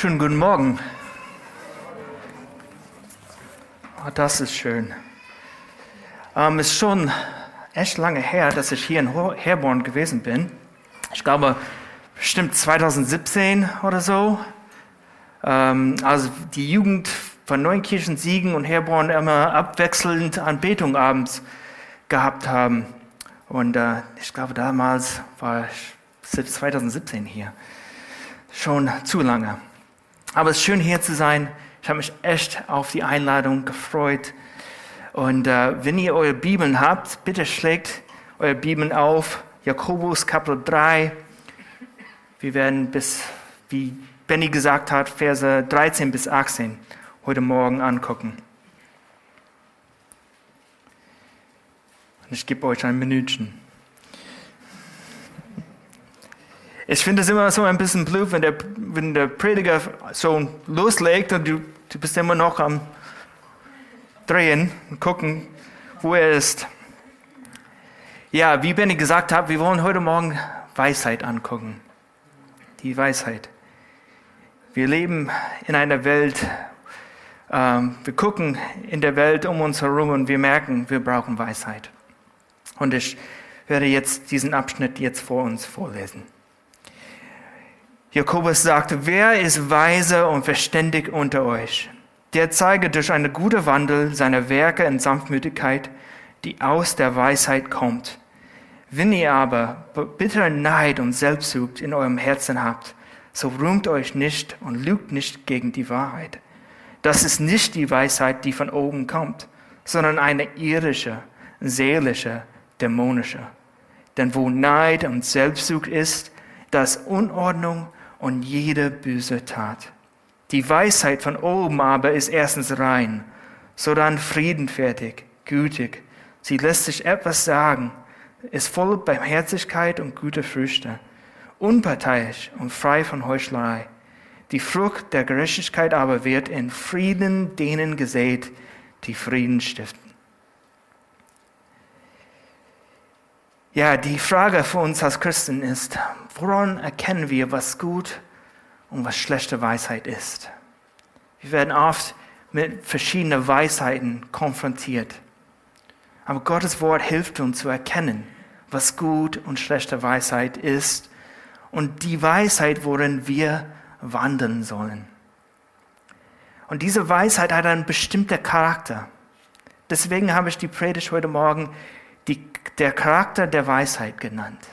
Schönen guten Morgen. Oh, das ist schön. Ähm, ist schon echt lange her, dass ich hier in Herborn gewesen bin. Ich glaube, bestimmt 2017 oder so. Ähm, also die Jugend von Neunkirchen, Siegen und Herborn immer abwechselnd Anbetung abends gehabt haben. Und äh, ich glaube, damals war ich 2017 hier. Schon zu lange. Aber es ist schön hier zu sein. Ich habe mich echt auf die Einladung gefreut. Und äh, wenn ihr eure Bibeln habt, bitte schlägt eure Bibeln auf. Jakobus Kapitel 3. Wir werden bis, wie Benny gesagt hat, Verse 13 bis 18 heute Morgen angucken. Und ich gebe euch ein Minütchen. Ich finde es immer so ein bisschen blöd, wenn der, wenn der Prediger so loslegt und du, du bist immer noch am Drehen und gucken, wo er ist. Ja, wie Benny gesagt hat, wir wollen heute Morgen Weisheit angucken. Die Weisheit. Wir leben in einer Welt, ähm, wir gucken in der Welt um uns herum und wir merken, wir brauchen Weisheit. Und ich werde jetzt diesen Abschnitt jetzt vor uns vorlesen. Jakobus sagte, wer ist weise und verständig unter euch? Der zeige durch eine gute Wandel seine Werke in Sanftmütigkeit, die aus der Weisheit kommt. Wenn ihr aber bittere Neid und Selbstsucht in eurem Herzen habt, so rühmt euch nicht und lügt nicht gegen die Wahrheit. Das ist nicht die Weisheit, die von oben kommt, sondern eine irische, seelische, dämonische. Denn wo Neid und Selbstsucht ist, da ist Unordnung und jede böse Tat. Die Weisheit von oben aber ist erstens rein, sodann friedenfertig, gütig. Sie lässt sich etwas sagen, ist voll Barmherzigkeit und gute Früchte, unparteiisch und frei von Heuchlerei. Die Frucht der Gerechtigkeit aber wird in Frieden denen gesät, die Frieden stiften. Ja, die Frage für uns als Christen ist, woran erkennen wir, was gut und was schlechte Weisheit ist? Wir werden oft mit verschiedenen Weisheiten konfrontiert. Aber Gottes Wort hilft uns zu erkennen, was gut und schlechte Weisheit ist und die Weisheit, worin wir wandeln sollen. Und diese Weisheit hat einen bestimmten Charakter. Deswegen habe ich die Predigt heute Morgen der Charakter der Weisheit genannt.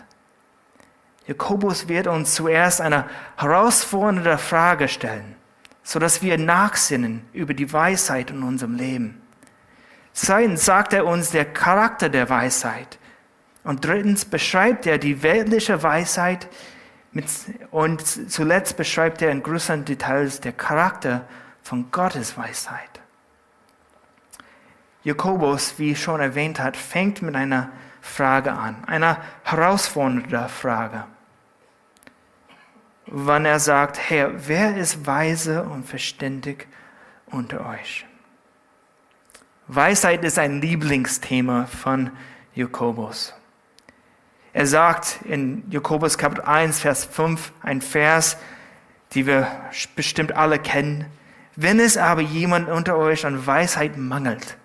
Jakobus wird uns zuerst eine herausfordernde Frage stellen, sodass wir nachsinnen über die Weisheit in unserem Leben. Zweitens sagt er uns der Charakter der Weisheit. Und drittens beschreibt er die weltliche Weisheit mit, und zuletzt beschreibt er in größeren Details der Charakter von Gottes Weisheit. Jakobus, wie schon erwähnt hat, fängt mit einer Frage an, einer herausfordernden Frage. Wann er sagt, Herr, wer ist weise und verständig unter euch? Weisheit ist ein Lieblingsthema von Jakobus. Er sagt in Jakobus Kapitel 1, Vers 5, ein Vers, die wir bestimmt alle kennen. Wenn es aber jemand unter euch an Weisheit mangelt,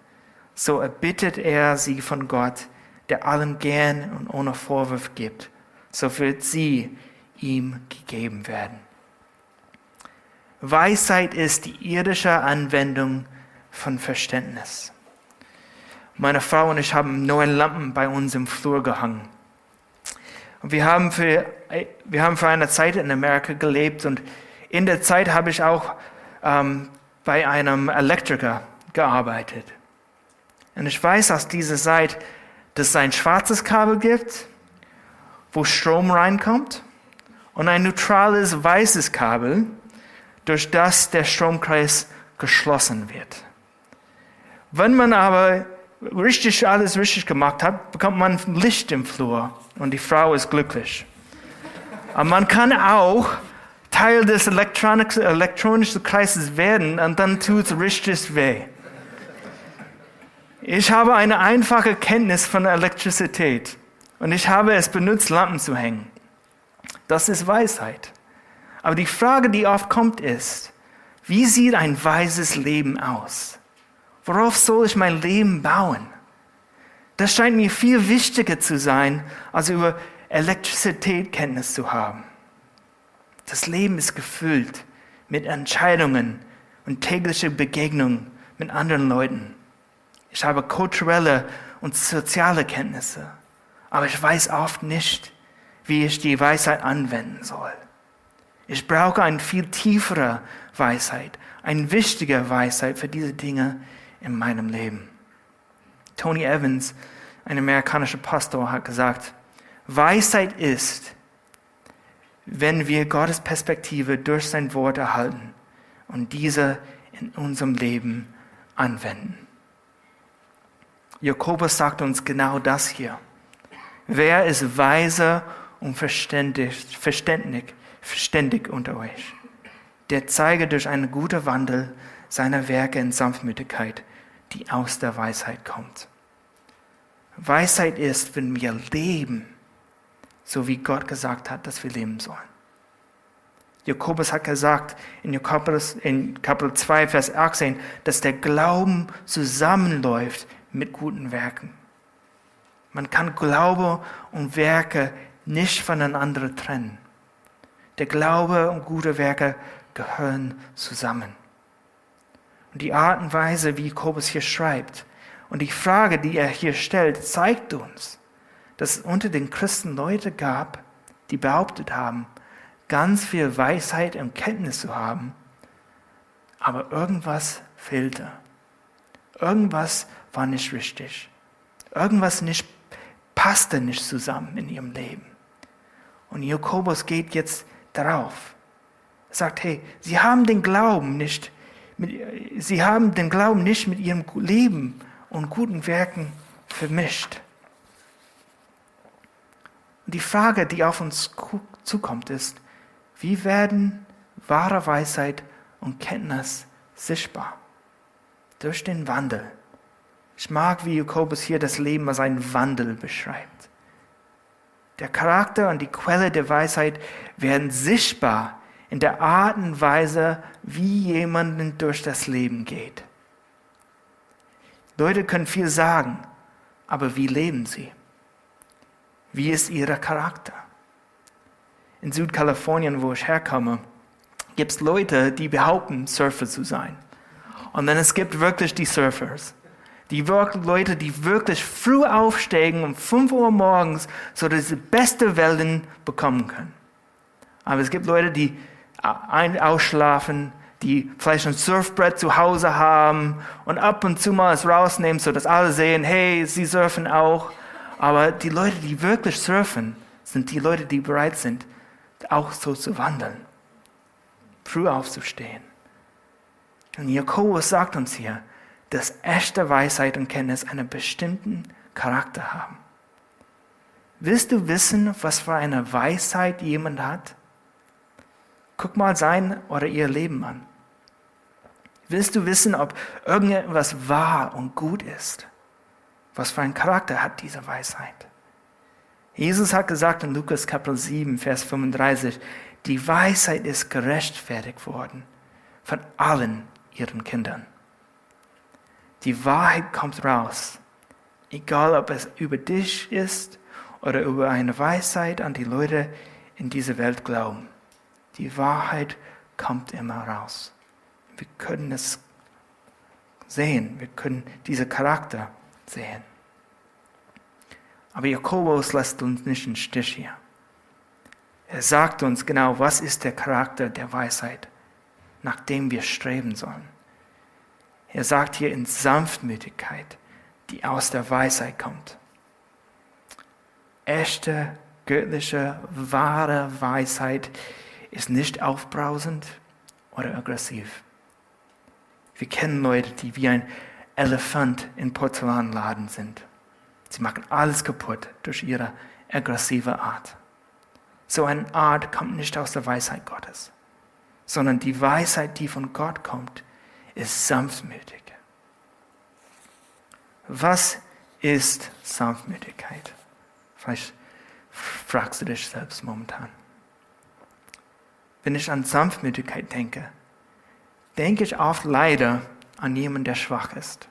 so erbittet er sie von Gott, der allen gern und ohne Vorwurf gibt. So wird sie ihm gegeben werden. Weisheit ist die irdische Anwendung von Verständnis. Meine Frau und ich haben neue Lampen bei uns im Flur gehangen. Und wir haben für, wir haben für eine Zeit in Amerika gelebt und in der Zeit habe ich auch ähm, bei einem Elektriker gearbeitet. Und ich weiß aus dieser Zeit, dass es ein schwarzes Kabel gibt, wo Strom reinkommt, und ein neutrales weißes Kabel, durch das der Stromkreis geschlossen wird. Wenn man aber richtig alles richtig gemacht hat, bekommt man Licht im Flur und die Frau ist glücklich. Aber man kann auch Teil des elektronischen Kreises werden und dann tut es richtig weh. Ich habe eine einfache Kenntnis von Elektrizität und ich habe es benutzt, Lampen zu hängen. Das ist Weisheit. Aber die Frage, die oft kommt, ist, wie sieht ein weises Leben aus? Worauf soll ich mein Leben bauen? Das scheint mir viel wichtiger zu sein, als über Elektrizität Kenntnis zu haben. Das Leben ist gefüllt mit Entscheidungen und tägliche Begegnungen mit anderen Leuten. Ich habe kulturelle und soziale Kenntnisse, aber ich weiß oft nicht, wie ich die Weisheit anwenden soll. Ich brauche eine viel tiefere Weisheit, eine wichtige Weisheit für diese Dinge in meinem Leben. Tony Evans, ein amerikanischer Pastor, hat gesagt, Weisheit ist, wenn wir Gottes Perspektive durch sein Wort erhalten und diese in unserem Leben anwenden. Jakobus sagt uns genau das hier. Wer ist weise und verständig, verständig, verständig unter euch? Der zeige durch einen guten Wandel seine Werke in Sanftmütigkeit, die aus der Weisheit kommt. Weisheit ist, wenn wir leben, so wie Gott gesagt hat, dass wir leben sollen. Jakobus hat gesagt in Jakobus, in Kapitel 2, Vers 18, dass der Glauben zusammenläuft mit guten Werken. Man kann Glaube und Werke nicht voneinander trennen. Der Glaube und gute Werke gehören zusammen. Und die Art und Weise, wie Jakobus hier schreibt und die Frage, die er hier stellt, zeigt uns, dass es unter den Christen Leute gab, die behauptet haben, ganz viel Weisheit und Kenntnis zu haben, aber irgendwas fehlte. Irgendwas war nicht richtig. Irgendwas nicht, passte nicht zusammen in ihrem Leben. Und Jakobus geht jetzt darauf. Er sagt, hey, sie haben den Glauben nicht, mit, sie haben den Glauben nicht mit ihrem Leben und guten Werken vermischt. Und die Frage, die auf uns zukommt, ist, wie werden wahre Weisheit und Kenntnis sichtbar? Durch den Wandel. Ich mag, wie Jakobus hier das Leben als einen Wandel beschreibt. Der Charakter und die Quelle der Weisheit werden sichtbar in der Art und Weise, wie jemand durch das Leben geht. Leute können viel sagen, aber wie leben sie? Wie ist ihr Charakter? In Südkalifornien, wo ich herkomme, gibt es Leute, die behaupten, Surfer zu sein. Und dann es gibt wirklich die Surfers. Die Leute, die wirklich früh aufsteigen um 5 Uhr morgens, so dass sie beste Wellen bekommen können. Aber es gibt Leute, die ein ausschlafen, die vielleicht ein Surfbrett zu Hause haben und ab und zu mal es rausnehmen, so dass alle sehen, hey, sie surfen auch. Aber die Leute, die wirklich surfen, sind die Leute, die bereit sind, auch so zu wandeln, früh aufzustehen. Und Jakobus sagt uns hier, dass echte Weisheit und Kenntnis einen bestimmten Charakter haben. Willst du wissen, was für eine Weisheit jemand hat? Guck mal sein oder ihr Leben an. Willst du wissen, ob irgendetwas wahr und gut ist? Was für einen Charakter hat diese Weisheit? Jesus hat gesagt in Lukas Kapitel 7, Vers 35, die Weisheit ist gerechtfertigt worden von allen ihren Kindern. Die Wahrheit kommt raus, egal ob es über dich ist oder über eine Weisheit an die Leute in dieser Welt glauben. Die Wahrheit kommt immer raus. Wir können es sehen, wir können diesen Charakter sehen. Aber Jakobus lässt uns nicht im Stich hier. Er sagt uns genau, was ist der Charakter der Weisheit, nach dem wir streben sollen. Er sagt hier in Sanftmütigkeit, die aus der Weisheit kommt. Echte, göttliche, wahre Weisheit ist nicht aufbrausend oder aggressiv. Wir kennen Leute, die wie ein Elefant in Porzellanladen sind. Sie machen alles kaputt durch ihre aggressive Art. So eine Art kommt nicht aus der Weisheit Gottes, sondern die Weisheit, die von Gott kommt, ist sanftmütig. Was ist Sanftmütigkeit? Vielleicht fragst du dich selbst momentan. wenn ich an Sanftmütigkeit denke, denke ich oft leider an jemanden, der schwach ist,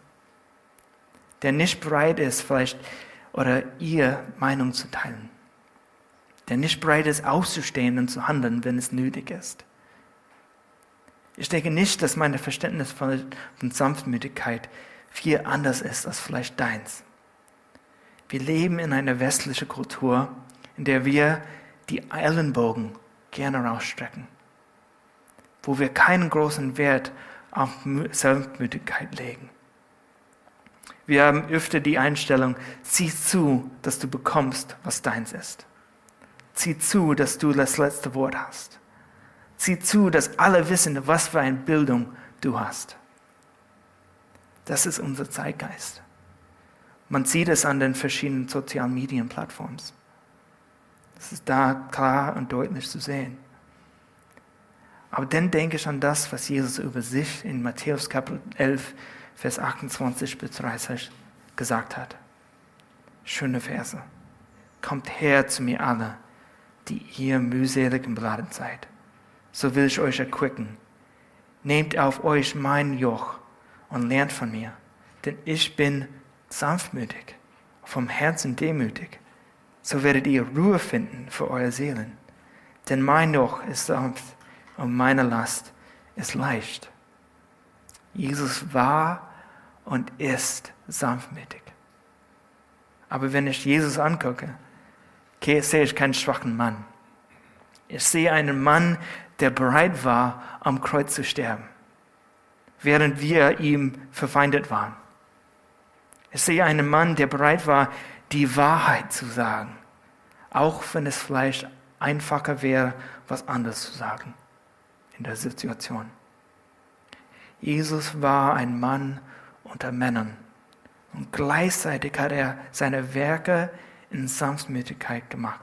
der nicht bereit ist, vielleicht oder ihr Meinung zu teilen, der nicht bereit ist, aufzustehen und zu handeln, wenn es nötig ist. Ich denke nicht, dass mein Verständnis von Sanftmütigkeit viel anders ist als vielleicht deins. Wir leben in einer westlichen Kultur, in der wir die Ellenbogen gerne rausstrecken, wo wir keinen großen Wert auf Sanftmütigkeit legen. Wir haben öfter die Einstellung, zieh zu, dass du bekommst, was deins ist. Zieh zu, dass du das letzte Wort hast. Zieh zu, dass alle wissen, was für eine Bildung du hast. Das ist unser Zeitgeist. Man sieht es an den verschiedenen sozialen Medienplattformen. Das ist da klar und deutlich zu sehen. Aber dann denke ich an das, was Jesus über sich in Matthäus Kapitel 11, Vers 28 bis 30 gesagt hat. Schöne Verse. Kommt her zu mir alle, die ihr mühselig und beladen seid. So will ich euch erquicken. Nehmt auf euch mein Joch und lernt von mir, denn ich bin sanftmütig, vom Herzen demütig, so werdet ihr Ruhe finden für eure Seelen. Denn mein Joch ist sanft und meine Last ist leicht. Jesus war und ist sanftmütig. Aber wenn ich Jesus angucke, sehe ich keinen schwachen Mann. Ich sehe einen Mann, der bereit war, am Kreuz zu sterben, während wir ihm verfeindet waren. Ich sehe einen Mann, der bereit war, die Wahrheit zu sagen, auch wenn es vielleicht einfacher wäre, was anderes zu sagen in der Situation. Jesus war ein Mann unter Männern und gleichzeitig hat er seine Werke in Sanftmütigkeit gemacht.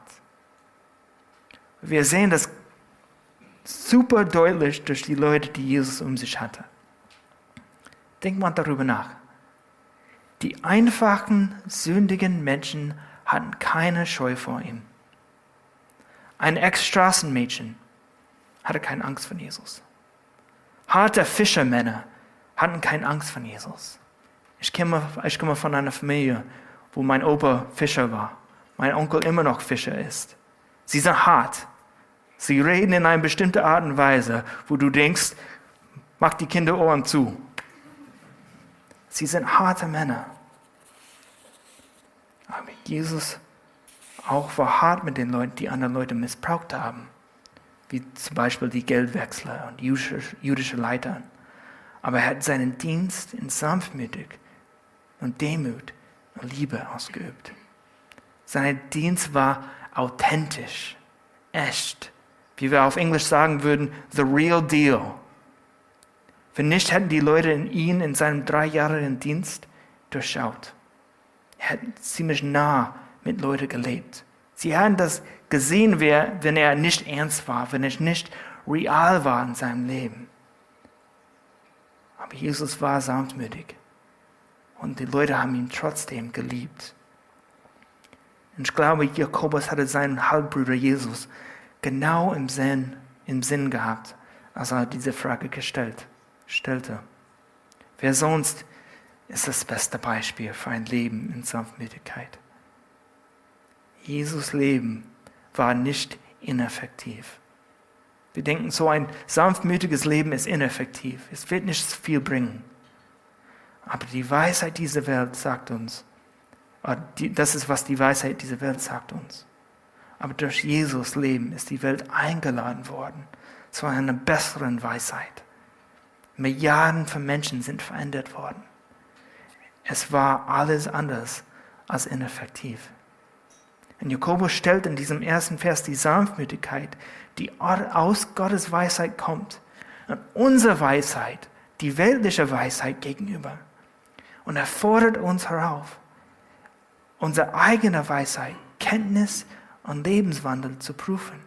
Wir sehen das super deutlich durch die Leute, die Jesus um sich hatte. Denk mal darüber nach. Die einfachen, sündigen Menschen hatten keine Scheu vor ihm. Ein Ex-Straßenmädchen hatte keine Angst vor Jesus. Harte Fischermänner hatten keine Angst vor Jesus. Ich komme, ich komme von einer Familie, wo mein Opa Fischer war, mein Onkel immer noch Fischer ist. Sie sind hart. Sie reden in einer bestimmten Art und Weise, wo du denkst, mach die Kinder Ohren zu. Sie sind harte Männer. Aber Jesus auch war hart mit den Leuten, die andere Leute missbraucht haben. Wie zum Beispiel die Geldwechsler und jüdische Leiter. Aber er hat seinen Dienst in sanftmütig und Demut und Liebe ausgeübt. Sein Dienst war authentisch, echt. Wie wir auf Englisch sagen würden, the real deal. Wenn nicht, hätten die Leute in ihn in seinem dreijährigen Dienst durchschaut. Er hat ziemlich nah mit Leuten gelebt. Sie haben das gesehen, wenn er nicht ernst war, wenn er nicht real war in seinem Leben. Aber Jesus war sanftmütig. Und die Leute haben ihn trotzdem geliebt. Und ich glaube, Jakobus hatte seinen Halbbruder Jesus genau im Sinn, im Sinn gehabt, als er diese Frage gestellt, stellte. Wer sonst ist das beste Beispiel für ein Leben in Sanftmütigkeit? Jesus Leben war nicht ineffektiv. Wir denken, so ein sanftmütiges Leben ist ineffektiv. Es wird nicht viel bringen. Aber die Weisheit dieser Welt sagt uns, äh, das ist, was die Weisheit dieser Welt sagt uns. Aber durch Jesus Leben ist die Welt eingeladen worden zu einer besseren Weisheit. Milliarden von Menschen sind verändert worden. Es war alles anders als ineffektiv. Und Jakobus stellt in diesem ersten Vers die Sanftmütigkeit, die aus Gottes Weisheit kommt, und unsere Weisheit, die weltliche Weisheit gegenüber. Und er fordert uns herauf, unsere eigene Weisheit, Kenntnis und Lebenswandel zu prüfen.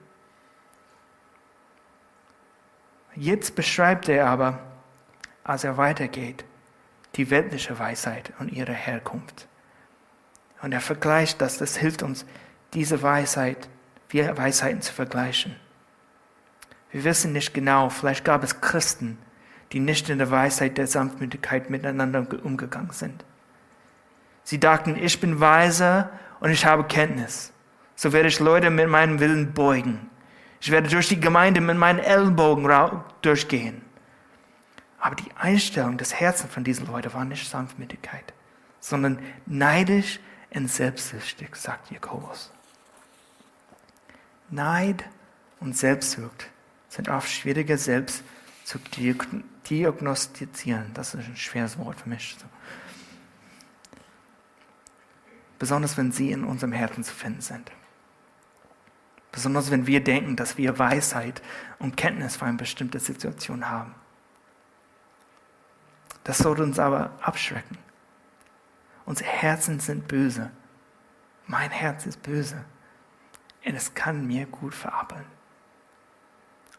Jetzt beschreibt er aber, als er weitergeht, die weltliche Weisheit und ihre Herkunft. Und er vergleicht das, das hilft uns, diese Weisheit, wir Weisheiten zu vergleichen. Wir wissen nicht genau, vielleicht gab es Christen, die nicht in der Weisheit der Sanftmütigkeit miteinander umgegangen sind. Sie dachten, ich bin weise und ich habe Kenntnis. So werde ich Leute mit meinem Willen beugen. Ich werde durch die Gemeinde mit meinen Ellenbogen durchgehen. Aber die Einstellung des Herzens von diesen Leuten war nicht Sanftmütigkeit, sondern neidisch und selbstsüchtig, sagt Jakobus. Neid und Selbstsucht sind oft schwieriger selbst zu diagnostizieren. Das ist ein schweres Wort für mich. Besonders wenn sie in unserem Herzen zu finden sind. Besonders wenn wir denken, dass wir Weisheit und Kenntnis für eine bestimmte Situation haben. Das sollte uns aber abschrecken. Unsere Herzen sind böse. Mein Herz ist böse. Und es kann mir gut verabeln.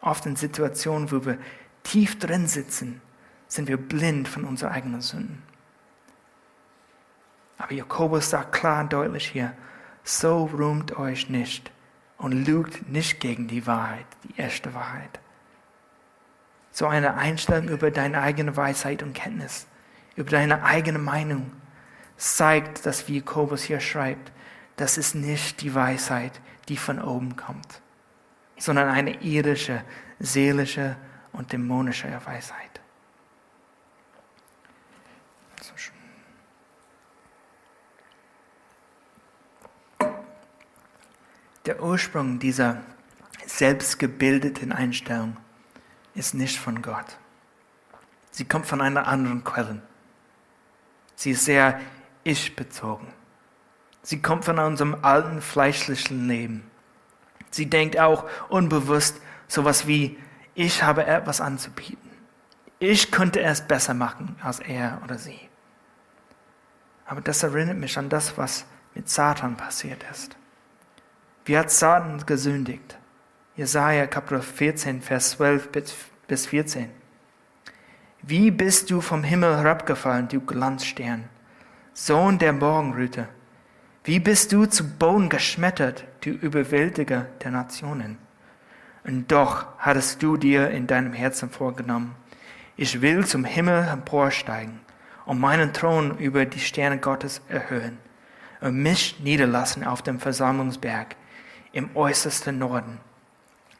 Oft in Situationen, wo wir tief drin sitzen, sind wir blind von unseren eigenen Sünden. Aber Jakobus sagt klar und deutlich hier, so rühmt euch nicht und lügt nicht gegen die Wahrheit, die echte Wahrheit. So eine Einstellung über deine eigene Weisheit und Kenntnis, über deine eigene Meinung, zeigt, dass wie Jakobus hier schreibt, das ist nicht die Weisheit, die von oben kommt, sondern eine irdische, seelische und dämonische Weisheit. Der Ursprung dieser selbstgebildeten Einstellung ist nicht von Gott. Sie kommt von einer anderen Quelle. Sie ist sehr ich-bezogen. Sie kommt von unserem alten fleischlichen Leben. Sie denkt auch unbewusst sowas wie, ich habe etwas anzubieten. Ich könnte es besser machen als er oder sie. Aber das erinnert mich an das, was mit Satan passiert ist. Wie hat Satan gesündigt? Jesaja Kapitel 14, Vers 12 bis 14. Wie bist du vom Himmel herabgefallen, du Glanzstern, Sohn der Morgenröte? Wie bist du zu Boden geschmettert, du Überwältiger der Nationen? Und doch hattest du dir in deinem Herzen vorgenommen, ich will zum Himmel emporsteigen und meinen Thron über die Sterne Gottes erhöhen und mich niederlassen auf dem Versammlungsberg im äußersten Norden.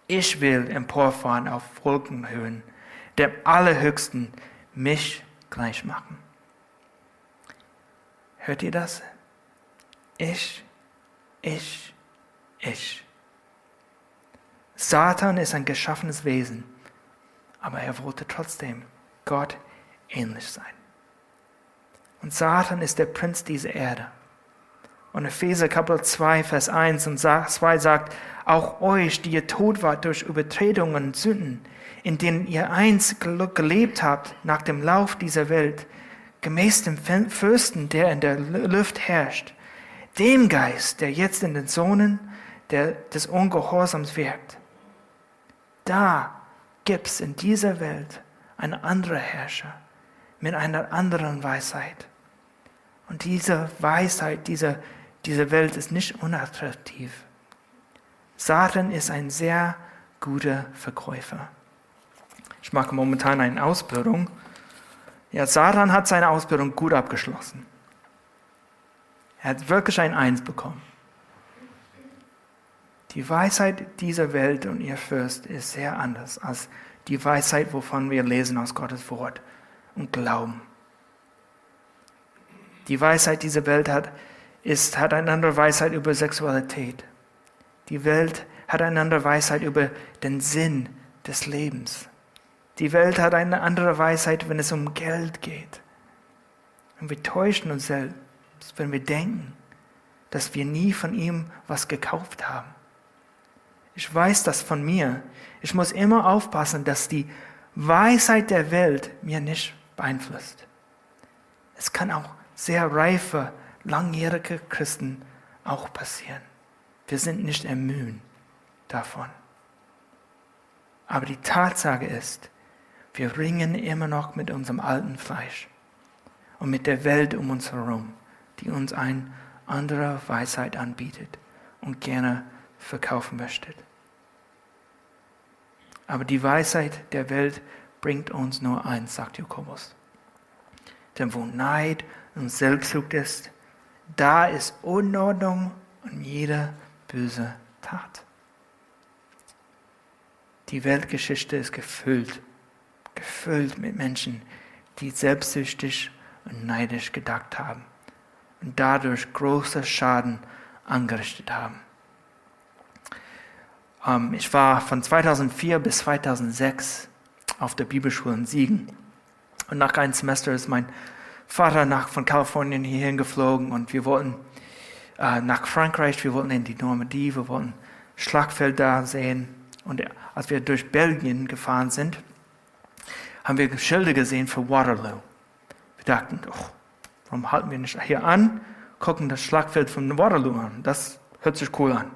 Ich will emporfahren auf Wolkenhöhen, dem Allerhöchsten mich gleich machen. Hört ihr das? Ich, ich, ich. Satan ist ein geschaffenes Wesen, aber er wollte trotzdem Gott ähnlich sein. Und Satan ist der Prinz dieser Erde. Und Epheser Kapitel 2, Vers 1 und 2 sagt, auch euch, die ihr tot wart durch Übertretungen und Sünden, in denen ihr einst gelebt habt nach dem Lauf dieser Welt, gemäß dem Fürsten, der in der Luft herrscht, dem Geist, der jetzt in den Sohnen der, des Ungehorsams wirkt. Da gibt es in dieser Welt einen anderen Herrscher mit einer anderen Weisheit. Und diese Weisheit, diese, diese Welt ist nicht unattraktiv. Satan ist ein sehr guter Verkäufer. Ich mache momentan eine Ausbildung. Ja, Satan hat seine Ausbildung gut abgeschlossen. Er hat wirklich ein Eins bekommen. Die Weisheit dieser Welt und ihr Fürst ist sehr anders als die Weisheit, wovon wir lesen aus Gottes Wort und glauben. Die Weisheit dieser Welt hat, ist, hat eine andere Weisheit über Sexualität. Die Welt hat eine andere Weisheit über den Sinn des Lebens. Die Welt hat eine andere Weisheit, wenn es um Geld geht. Und wir täuschen uns selbst wenn wir denken, dass wir nie von ihm was gekauft haben. Ich weiß das von mir. Ich muss immer aufpassen, dass die Weisheit der Welt mir nicht beeinflusst. Es kann auch sehr reife, langjährige Christen auch passieren. Wir sind nicht ermühen davon. Aber die Tatsache ist, wir ringen immer noch mit unserem alten Fleisch und mit der Welt um uns herum die uns eine andere Weisheit anbietet und gerne verkaufen möchte. Aber die Weisheit der Welt bringt uns nur eins, sagt Jakobus. Denn wo Neid und Selbstsucht ist, da ist Unordnung und jede böse Tat. Die Weltgeschichte ist gefüllt, gefüllt mit Menschen, die selbstsüchtig und neidisch gedacht haben und dadurch große Schaden angerichtet haben. Ähm, ich war von 2004 bis 2006 auf der Bibelschule in Siegen. Und nach einem Semester ist mein Vater nach, von Kalifornien hierhin geflogen und wir wollten äh, nach Frankreich, wir wollten in die Normandie, wir wollten Schlagfeld da sehen. Und als wir durch Belgien gefahren sind, haben wir Schilder gesehen für Waterloo. Wir dachten, oh, warum halten wir nicht hier an, gucken das Schlagfeld von Waterloo an? Das hört sich cool an.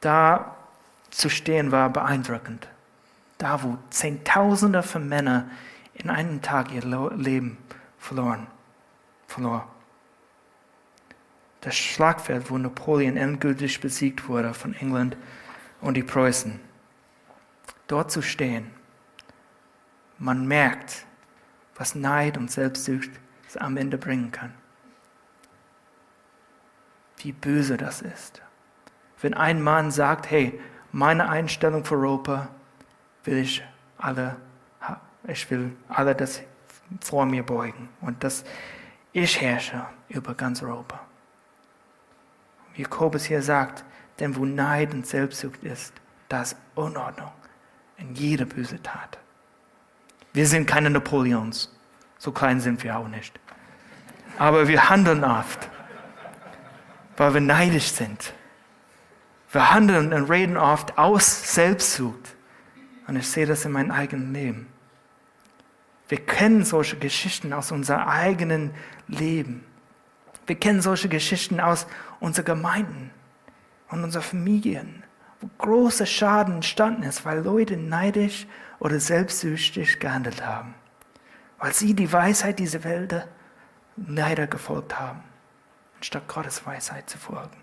Da zu stehen war beeindruckend. Da, wo Zehntausende von Männern in einem Tag ihr Leben verloren, verlor. Das Schlagfeld, wo Napoleon endgültig besiegt wurde von England und die Preußen. Dort zu stehen, man merkt, was Neid und Selbstsucht am Ende bringen kann. Wie böse das ist. Wenn ein Mann sagt, hey, meine Einstellung für Europa will ich alle, ich will alle das vor mir beugen und dass ich herrsche über ganz Europa. Jakobus hier sagt, denn wo Neid und Selbstsucht ist, da ist Unordnung in jede böse Tat. Wir sind keine Napoleons, so klein sind wir auch nicht. Aber wir handeln oft, weil wir neidisch sind wir handeln und reden oft aus Selbstsucht. Und ich sehe das in meinem eigenen Leben. Wir kennen solche Geschichten aus unserem eigenen Leben. Wir kennen solche Geschichten aus unseren Gemeinden und unseren Familien, wo großer Schaden entstanden ist, weil Leute neidisch oder selbstsüchtig gehandelt haben. Weil sie die Weisheit dieser Welt leider gefolgt haben, anstatt Gottes Weisheit zu folgen.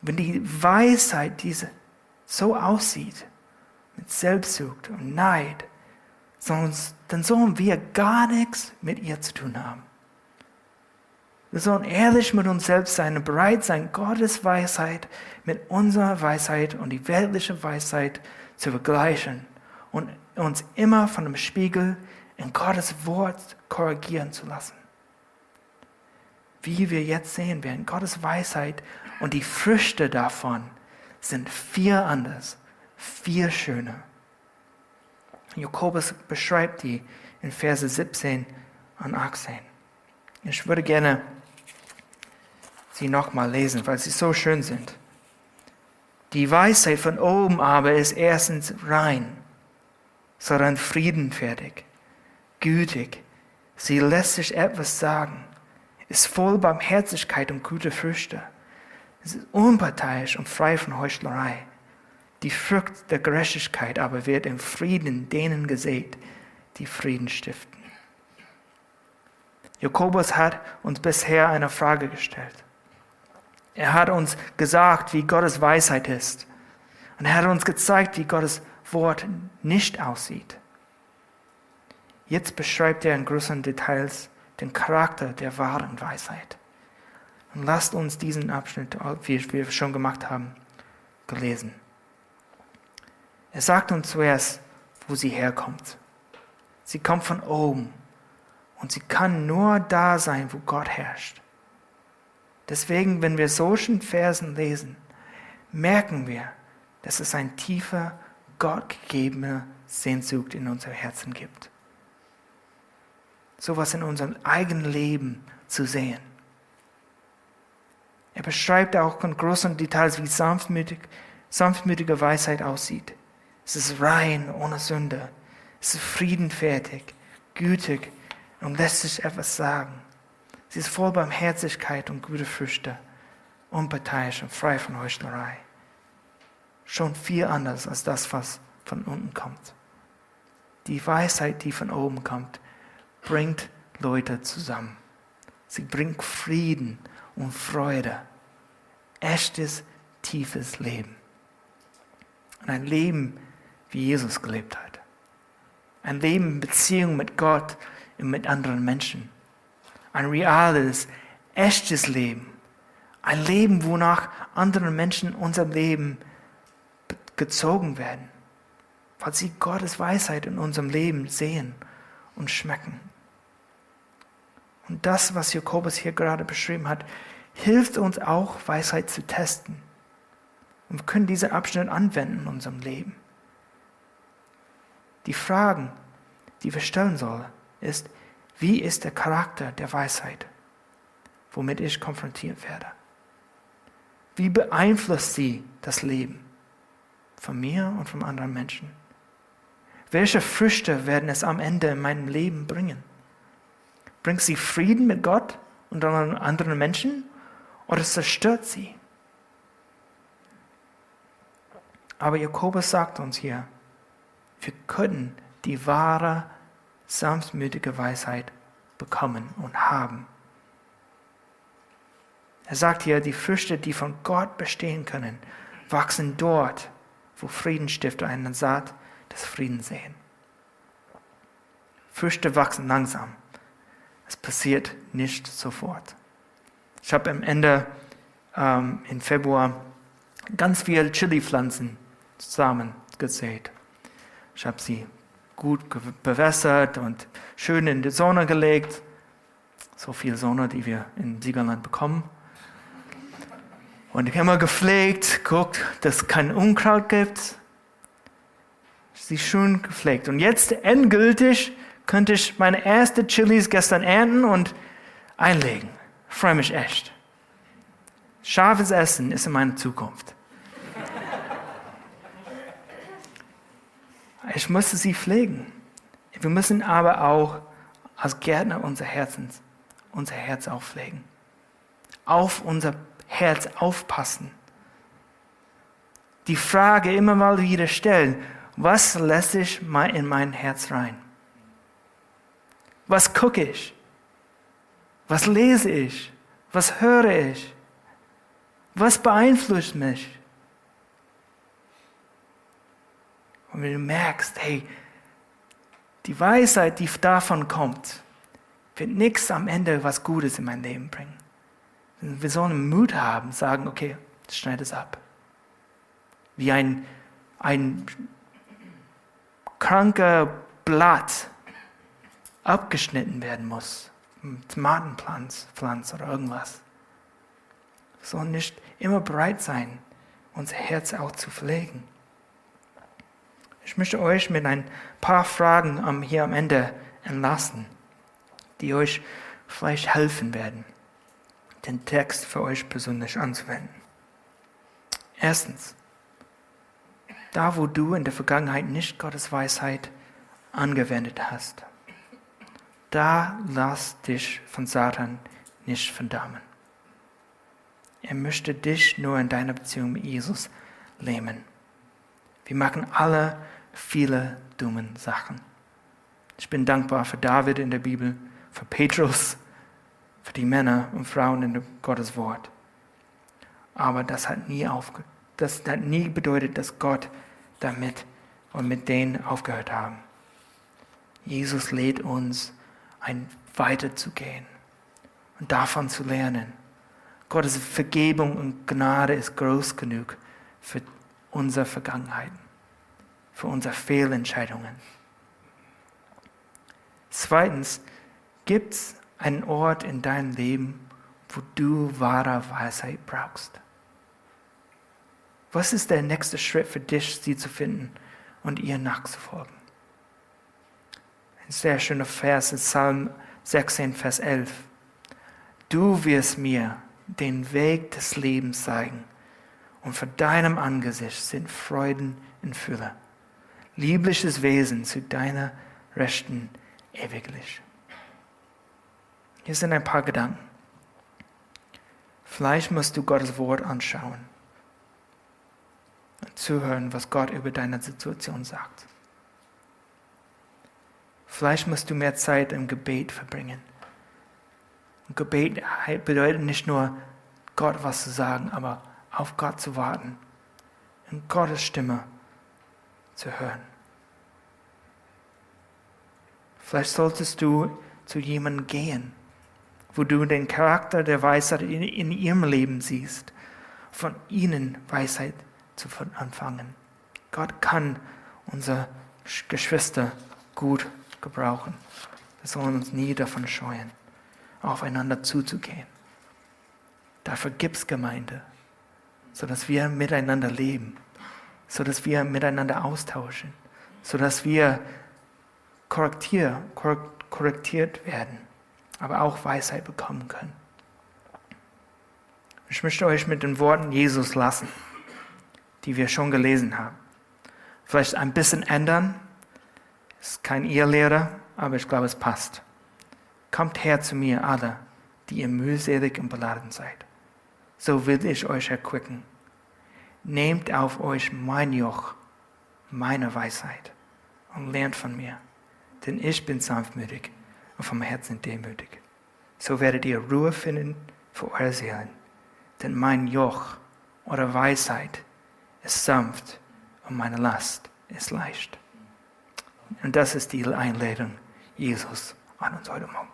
Wenn die Weisheit diese so aussieht, mit Selbstsucht und Neid, dann sollen wir gar nichts mit ihr zu tun haben. Wir sollen ehrlich mit uns selbst sein und bereit sein, Gottes Weisheit mit unserer Weisheit und die weltliche Weisheit zu vergleichen und uns immer von dem Spiegel in Gottes Wort korrigieren zu lassen. Wie wir jetzt sehen werden, Gottes Weisheit und die Früchte davon sind viel anders, viel schöner. Jakobus beschreibt die in Verse 17 und 18. Ich würde gerne sie nochmal lesen, weil sie so schön sind. Die Weisheit von oben aber ist erstens rein, sondern friedenfertig, gütig. Sie lässt sich etwas sagen, ist voll Barmherzigkeit und gute Früchte es ist unparteiisch und frei von Heuchlerei. Die Frucht der Gerechtigkeit aber wird im Frieden denen gesät, die Frieden stiften. Jakobus hat uns bisher eine Frage gestellt. Er hat uns gesagt, wie Gottes Weisheit ist. Und er hat uns gezeigt, wie Gottes Wort nicht aussieht. Jetzt beschreibt er in größeren Details den Charakter der wahren Weisheit. Und lasst uns diesen Abschnitt, wie wir schon gemacht haben, gelesen. Er sagt uns zuerst, wo sie herkommt. Sie kommt von oben und sie kann nur da sein, wo Gott herrscht. Deswegen, wenn wir solchen Versen lesen, merken wir, dass es ein tiefer, gottgegebener Sehnsucht in unser Herzen gibt. Sowas in unserem eigenen Leben zu sehen. Er beschreibt auch in großen Details, wie sanftmütig, sanftmütige Weisheit aussieht. Es ist rein, ohne Sünde. Es ist friedenfertig, gütig und lässt sich etwas sagen. Sie ist voll Barmherzigkeit und gute Früchte, unparteiisch und frei von Heuchlerei. Schon viel anders als das, was von unten kommt. Die Weisheit, die von oben kommt, bringt Leute zusammen. Sie bringt Frieden und Freude. Echtes, tiefes Leben. und ein Leben, wie Jesus gelebt hat. Ein Leben in Beziehung mit Gott und mit anderen Menschen. Ein reales, echtes Leben. Ein Leben, wonach andere Menschen unser Leben gezogen werden, weil sie Gottes Weisheit in unserem Leben sehen und schmecken. Und das, was Jakobus hier gerade beschrieben hat, hilft uns auch, Weisheit zu testen. Und wir können diese Abschnitt anwenden in unserem Leben. Die Fragen, die wir stellen sollen, ist, wie ist der Charakter der Weisheit, womit ich konfrontiert werde? Wie beeinflusst sie das Leben von mir und von anderen Menschen? Welche Früchte werden es am Ende in meinem Leben bringen? Bringt sie Frieden mit Gott und anderen Menschen oder zerstört sie? Aber Jakobus sagt uns hier, wir können die wahre, sanftmütige Weisheit bekommen und haben. Er sagt hier, die Früchte, die von Gott bestehen können, wachsen dort, wo Friedenstifter einen Saat des Friedens sehen. Früchte wachsen langsam. Es passiert nicht sofort. Ich habe am Ende ähm, im Februar ganz viele Chili-Pflanzen zusammen gesät. Ich habe sie gut bewässert und schön in die Sonne gelegt. So viel Sonne, die wir in Siegerland bekommen. Und immer gepflegt, guckt, dass es kein Unkraut gibt. Sie schön gepflegt. Und jetzt endgültig könnte ich meine erste Chilis gestern ernten und einlegen. Freue mich echt. Scharfes Essen ist in meiner Zukunft. Ich musste sie pflegen. Wir müssen aber auch als Gärtner unser Herzens, unser Herz auch pflegen. Auf unser Herz aufpassen. Die Frage immer mal wieder stellen, was lässt ich in mein Herz rein? Was gucke ich? Was lese ich? Was höre ich? Was beeinflusst mich? Und wenn du merkst, hey, die Weisheit, die davon kommt, wird nichts am Ende was Gutes in mein Leben bringen. Wir sollen Mut haben, sagen, okay, schneid es ab. Wie ein, ein kranker Blatt abgeschnitten werden muss. Tomatenpflanz Pflanz oder irgendwas. Wir sollen nicht immer bereit sein, unser Herz auch zu pflegen. Ich möchte euch mit ein paar Fragen hier am Ende entlassen, die euch vielleicht helfen werden, den Text für euch persönlich anzuwenden. Erstens, da wo du in der Vergangenheit nicht Gottes Weisheit angewendet hast, da lass dich von Satan nicht verdammen. Er möchte dich nur in deiner Beziehung mit Jesus lähmen. Wir machen alle viele dumme Sachen. Ich bin dankbar für David in der Bibel, für Petrus, für die Männer und Frauen in Gottes Wort. Aber das hat nie, aufge das hat nie bedeutet, dass Gott damit und mit denen aufgehört haben. Jesus lädt uns ein weiterzugehen und davon zu lernen. Gottes Vergebung und Gnade ist groß genug für unsere Vergangenheiten für unsere Fehlentscheidungen. Zweitens, gibt es einen Ort in deinem Leben, wo du wahre Weisheit brauchst? Was ist der nächste Schritt für dich, sie zu finden und ihr nachzufolgen? Ein sehr schöner Vers in Psalm 16, Vers 11. Du wirst mir den Weg des Lebens zeigen und vor deinem Angesicht sind Freuden in Fülle liebliches Wesen zu deiner Rechten ewiglich. Hier sind ein paar Gedanken. Vielleicht musst du Gottes Wort anschauen und zuhören, was Gott über deine Situation sagt. Vielleicht musst du mehr Zeit im Gebet verbringen. Und Gebet bedeutet nicht nur, Gott was zu sagen, aber auf Gott zu warten, in Gottes Stimme zu hören. Vielleicht solltest du zu jemandem gehen, wo du den Charakter der Weisheit in, in ihrem Leben siehst, von ihnen Weisheit zu empfangen. Gott kann unsere Geschwister gut gebrauchen. Wir sollen uns nie davon scheuen, aufeinander zuzugehen. Dafür gibt es Gemeinde, sodass wir miteinander leben, sodass wir miteinander austauschen, sodass wir korrektier, korrektiert werden, aber auch Weisheit bekommen können. Ich möchte euch mit den Worten Jesus lassen, die wir schon gelesen haben. Vielleicht ein bisschen ändern. Ist kein Irrlehrer, aber ich glaube, es passt. Kommt her zu mir, alle, die ihr mühselig und beladen seid. So will ich euch erquicken. Nehmt auf euch mein Joch, meine Weisheit und lernt von mir denn ich bin sanftmütig und vom Herzen demütig. So werdet ihr Ruhe finden für eure Seelen. Denn mein Joch oder Weisheit ist sanft und meine Last ist leicht. Und das ist die Einladung Jesus an uns heute Morgen.